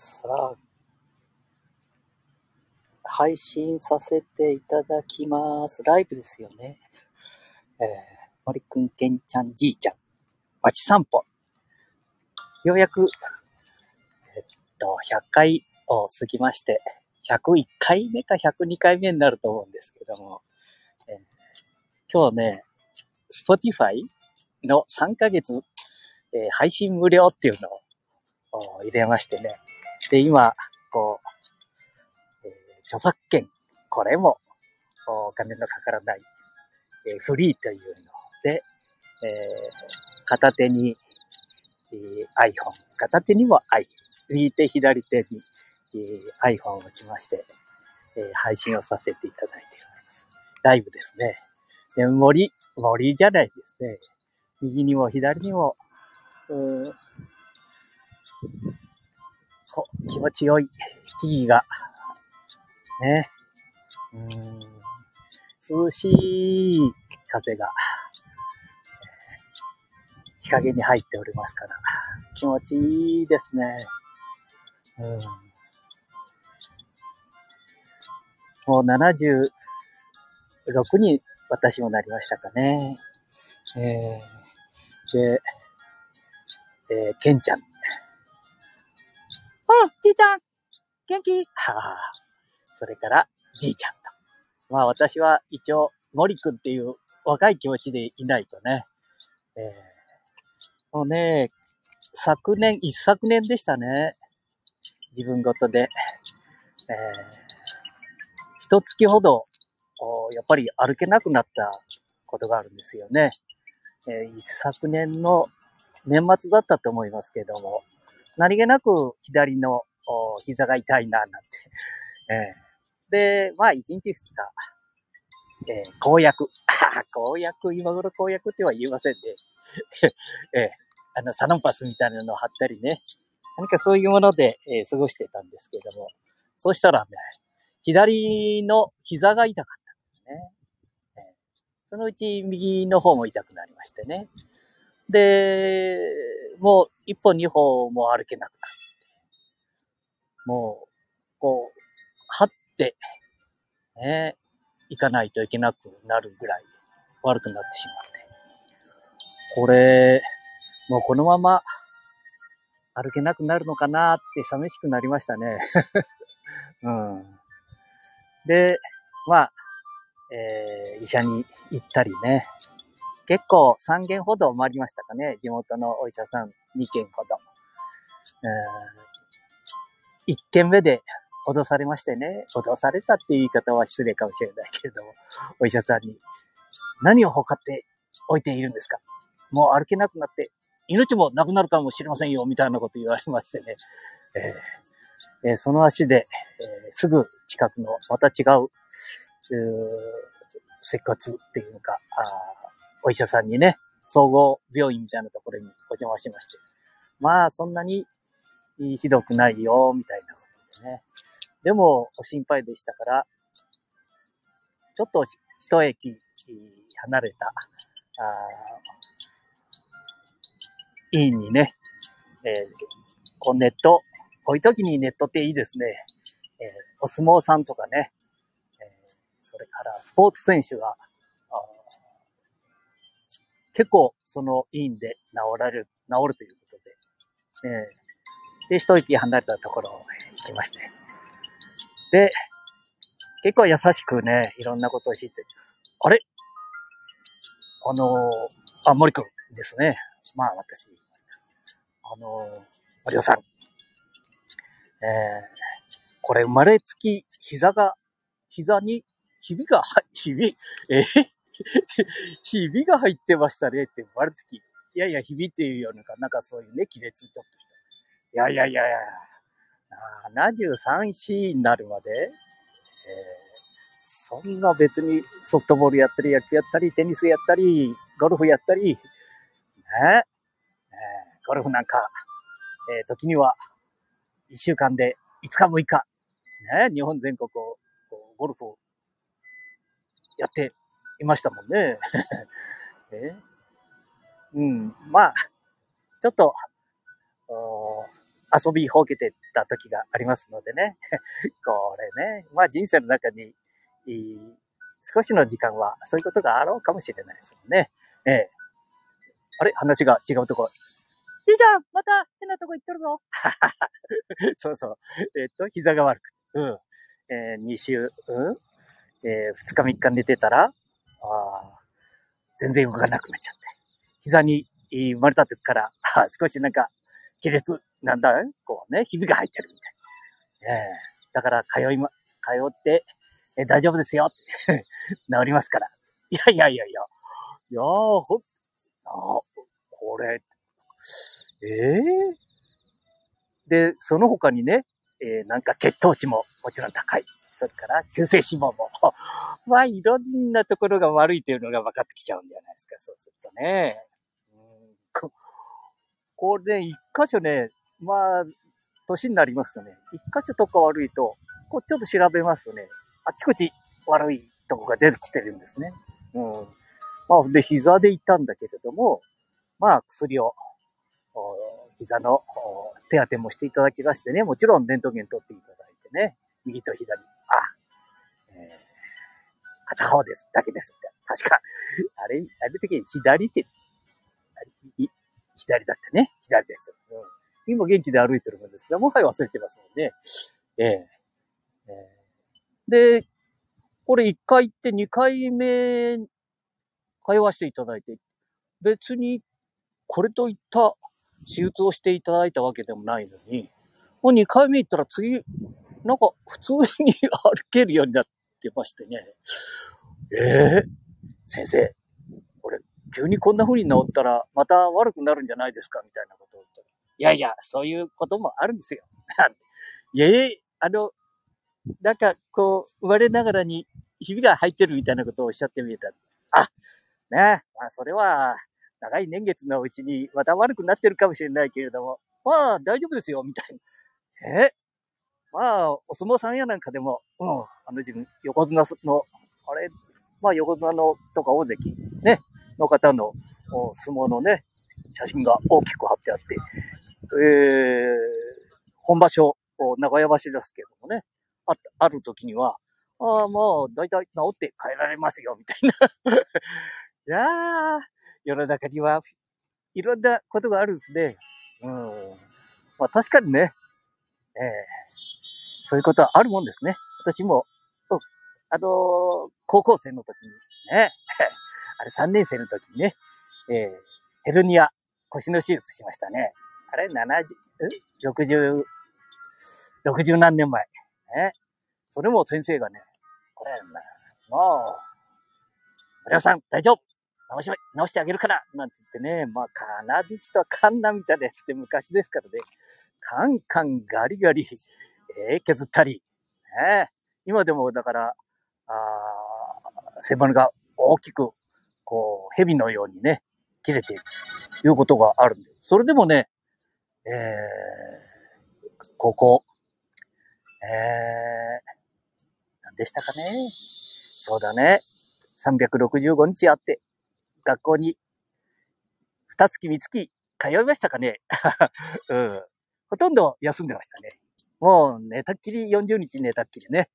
さあ、配信させていただきます。ライブですよね。えー、森くん、けんちゃん、じいちゃん、街散歩。ようやく、えっと、100回を過ぎまして、101回目か102回目になると思うんですけども、えー今日ね、Spotify の3ヶ月、えー配信無料っていうのを入れましてね。で、今、こう、えー著作権、これもお金のかからない、えーフリーというので、えー片手に、えー iPhone、片手にも i、右手左手に、えー iPhone を持ちまして、えー配信をさせていただいております。ライブですね。で森、森じゃないですね。右にも左にも、こ気持ちよい木々が、ね。うん、涼しい風が、日陰に入っておりますから、気持ちいいですね。うん、もう76に私もなりましたかね。えー、で、えー、ケンちゃん。うん、じいちゃん元気？はあ、それから、じいちゃんと。まあ私は一応、森くんっていう若い気持ちでいないとね。えー、もうね、昨年、一昨年でしたね。自分ごとで。えー、一月ほど、やっぱり歩けなくなったことがあるんですよね。えー一昨年の年末だったと思いますけども、何気なく左の膝が痛いな、なんて。えーで、まあ、1日2日、えー公約。公約、今頃公約っては言えませんね。えーあの、サロンパスみたいなのを貼ったりね。何かそういうもので、えー過ごしてたんですけれども、そしたらね、左の膝が痛かったんですね。えーそのうち右の方も痛くなりましてね。で、もう一歩二歩も歩けなくなって。もう、こう、張って、ね、行かないといけなくなるぐらい悪くなってしまって。これ、もうこのまま歩けなくなるのかなって寂しくなりましたね。うん。で、まあ、えー医者に行ったりね。結構3軒ほど回りましたかね。地元のお医者さん2軒ほど。1軒目で脅されましてね。脅されたっていう言い方は失礼かもしれないけれども、お医者さんに、何を測っておいているんですか？もう歩けなくなって、命もなくなるかもしれませんよ、みたいなこと言われましてね。えーえその足で、えーすぐ近くのまた違う、う接骨っていうのか、あお医者さんにね、総合病院みたいなところにお邪魔しまして。まあ、そんなにひどくないよ、みたいなことでね。でも、お心配でしたから、ちょっと一駅離れた、あ医院にね、えーこうネット、こういう時にネットっていいですね。えーお相撲さんとかね、えーそれからスポーツ選手が、結構その医院で治られる、治るということで、えーで、一息離れたところを行きまして。で、結構優しくね、いろんなことを知って、あれ？あのーあ、森くんですね。まあ私、あのー、森尾さん。えーこれ生まれつき膝が、膝にひびが、ひび、えーひびが入ってましたねって生まれつき。いやいや、ひびっていうような、なんかそういうね、亀裂ちょっとした。いやいやいやいや、73、4になるまで、えーそんな別にソフトボールやったり、野球やったり、テニスやったり、ゴルフやったり、ね、えーゴルフなんか、えー時には1週間で5日6日、ね、日本全国をゴルフをやっていましたもんね。え？うん、まあ、ちょっと、遊びほうけてた時がありますのでね。これね、まあ人生の中に、少しの時間はそういうことがあろうかもしれないですもんね。ええ。あれ？話が違うとこ。じいちゃんまた変なとこ行っとるぞ そうそう。えっ、と、膝が悪く。うん。えー、2週、うん？えー、2日3日寝てたら、あ全然動かなくなっちゃって。膝に生まれた時から、少しなんか、亀裂、なんだこうね、ひびが入ってるみたい。えー、だから通いま、通って、え、大丈夫ですよって 治りますから。いやいやいやいや。いやー、ほ、あ、これ、ええー、で、その他にね、えー、なんか血糖値ももちろん高い。それから中性脂肪も。まあ、いろんなところが悪いというのが分かってきちゃうんじゃないですか。そうするとね。うんここれ、一箇所ね、まあ、年になりますとね、一箇所とか悪いと、こうちょっと調べますとね、あちこち悪いとこが出てきてるんですね。うん。まあ、で、膝で行ったんだけれども、まあ、薬を、膝の手当てもしていただきましてね、もちろんレントゲン取っていただいてね、右と左、片方です、だけですって。確か、あれ、あれ時に左って、左だってね、左です。うん、今元気で歩いてるもんですけど、もはや忘れてますもんね。えー、えー、で、これ1回行って2回目通わせていただいて、別にこれといった手術をしていただいたわけでもないのに、もう2回目行ったら次、なんか普通に歩けるようになってましてね。ええー、先生、これ、急にこんな風に治ったら、また悪くなるんじゃないですか？みたいなことを言ったら。いやいや、そういうこともあるんですよ。いやええー、あの、なんか、こう、生まれながらにひびが入ってるみたいなことをおっしゃってみた。あ、ねまあ、それは、長い年月のうちにまた悪くなってるかもしれないけれども、まあ大丈夫ですよ、みたいな。えまあ、お相撲さんやなんかでも、うん、あの自分、横綱の、あれ、まあ横綱のとか大関、ね、の方の相撲のね、写真が大きく貼ってあって、えー、本場所、長屋橋ですけどもね、あある時には、ああ、まあ、だいたい治って帰られますよ、みたいな。いやー、世の中にはいろんなことがあるんですね。うん。まあ確かにね、えー、そういうことはあるもんですね。私も、あの、高校生の時にね、あれ3年生の時にね、えー、ヘルニア、腰の手術しましたね。あれ、70、60、60何年前。ね。それも先生がね、これ、もう、村山さん、大丈夫直し、直してあげるからなんて言ってね、まあ、金槌とカンナみたいなやつって昔ですからね、カンカンガリガリ、えー、削ったり、ね、今でもだから、あ背骨が大きく、こう、蛇のようにね、切れているということがあるんで、それでもね、えー、ここ、えー、何でしたかね。そうだね。365日あって、学校に、二月三月通いましたかね うん。ほとんど休んでましたね。もう寝たっきり、40日寝たっきりね。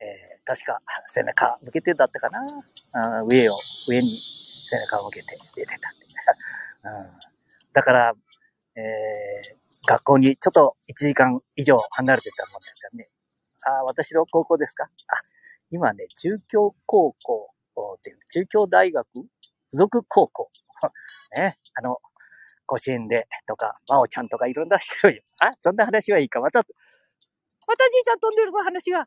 えー、確か背中向けてだったかな。あ上を、上に背中を向けて出てた。うん、だから、えー、学校にちょっと1時間以上離れてたもんですからね。あ、私の高校ですか？あ、今ね、中京高校っていう、中京大学？付属高校。ね、あの、甲子園でとか、まおちゃんとかいろんな人いる。あ、そんな話はいいか。また、またじいちゃん飛んでるぞ、話が。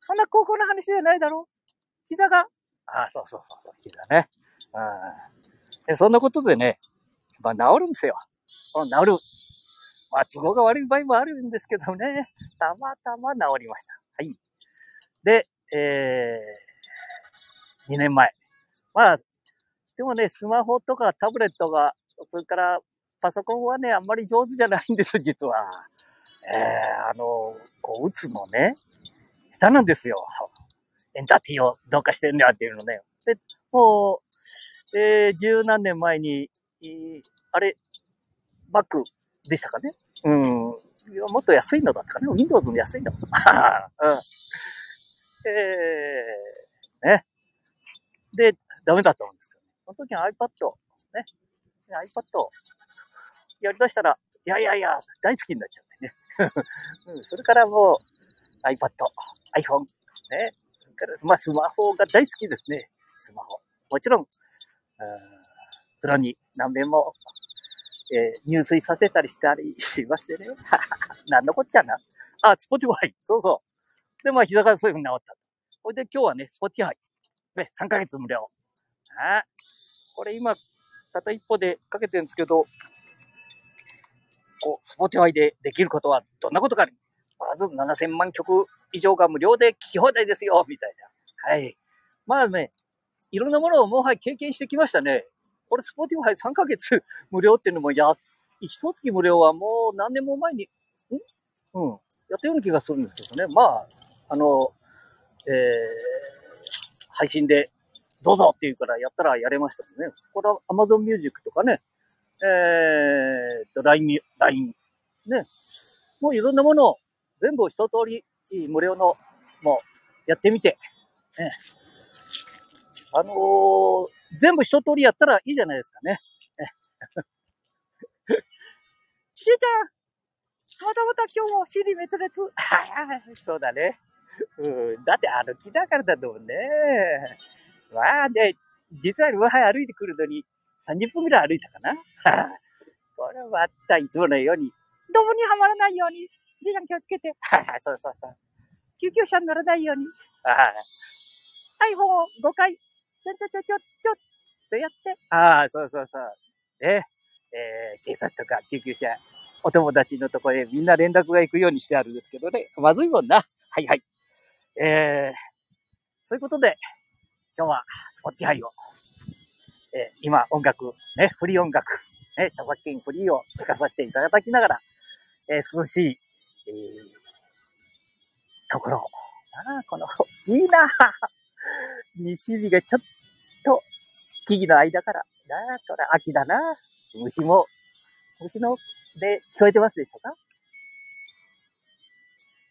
そんな高校の話じゃないだろ膝が。あ、そうそうそう、膝ね。うん。そんなことでね、まあ治るんですよ。治る。まあ都合が悪い場合もあるんですけどね。たまたま治りました。はい。で、えー、2年前。まあ、でもね、スマホとかタブレットが、それからパソコンはね、あんまり上手じゃないんです、実は。えー、あの、こう、打つのね、下手なんですよ。エンターティーをどうかしてんだっていうのね。で、もう、えー、十何年前に、あれ、Mac、でしたかね。うん。いやもっと安いのだったかね。Windows の安いの。うん。えー、ね。で、ダメだったんですけど、ね、その時は iPad、ね。iPad やりだしたら、いやいやいや、大好きになっちゃってね。うん、それからもう iPad、iPhone、ね。それからまあスマホが大好きですね。スマホ。もちろん、うん風呂に何遍も、えー、入水させたりしたりしましてね。なんのこっちゃな。あ、スポティファイ。そうそう。で、まあ膝がそういう風に治った。ほいで今日はね、スポティファイ。ね、3ヶ月無料。あこれ今、たった一歩でかけてるんですけど、こう、スポティファイでできることはどんなことか、まず7000万曲以上が無料で聴き放題ですよ、みたいな。はい。まあね、いろんなものをもはや経験してきましたね。これ、スポーティファイ3ヶ月無料っていうのも、や、一月無料はもう何年も前に、ん？うん。やったような気がするんですけどね。まあ、あの、えー、配信でどうぞって言うからやったらやれましたね。これは Amazon Music とかね、えーと、LINE、LINE、ね。もういろんなものを全部一通り無料の、もうやってみて、ね。あのー、全部一通りやったらいいじゃないですかね。しーちゃんまたまた今日も尻滅裂。そうだね。うん。だって歩きだからだと思うね。わあ、で、実は上海歩いてくるのに30分くらい歩いたかな？これはまたいつものように、どこにはまらないように、じいちゃん気をつけて。そうそうそう。救急車に乗らないように。iPhone を5回ちょちょちょちょちょっとやって。ああ、そうそうそう。ね。えー、警察とか救急車、お友達のとこへみんな連絡が行くようにしてあるんですけどね。まずいもんな。はいはい。えー、そういうことで、今日はスポッティハイを、えー、今音楽、ね、フリー音楽、ね、著作権フリーを聞かさせていただきながら、えー、涼しい、えー、ところ。ああ、この、いいな西日がちょっと、木々の間から、なあ、これ秋だな。虫も、虫の、で聞こえてますでしょうか？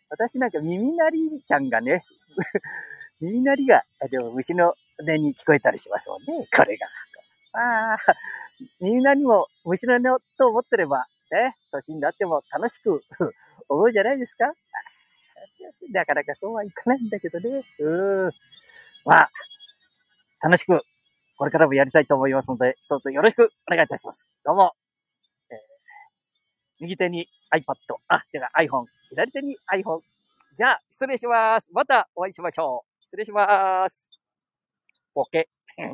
私なんか耳鳴りちゃんがね、耳鳴りが、でも虫の音に聞こえたりしますもんね、これが。ああ、耳鳴りも虫の音と思ってれば、ね、年になっても楽しく思うじゃないですか なかなかそうはいかないんだけどね。うん。まあ、楽しく、これからもやりたいと思いますので、一つよろしくお願いいたします。どうも。えー、右手に iPad、あ、違う iPhone、左手に iPhone。じゃあ、失礼します。またお会いしましょう。失礼します。ボケ。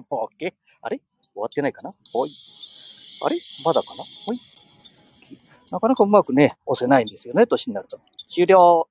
ボケ。あれ？終わってないかな？ほい。あれ？まだかな？ほい。なかなかうまくね、押せないんですよね、年になると。終了。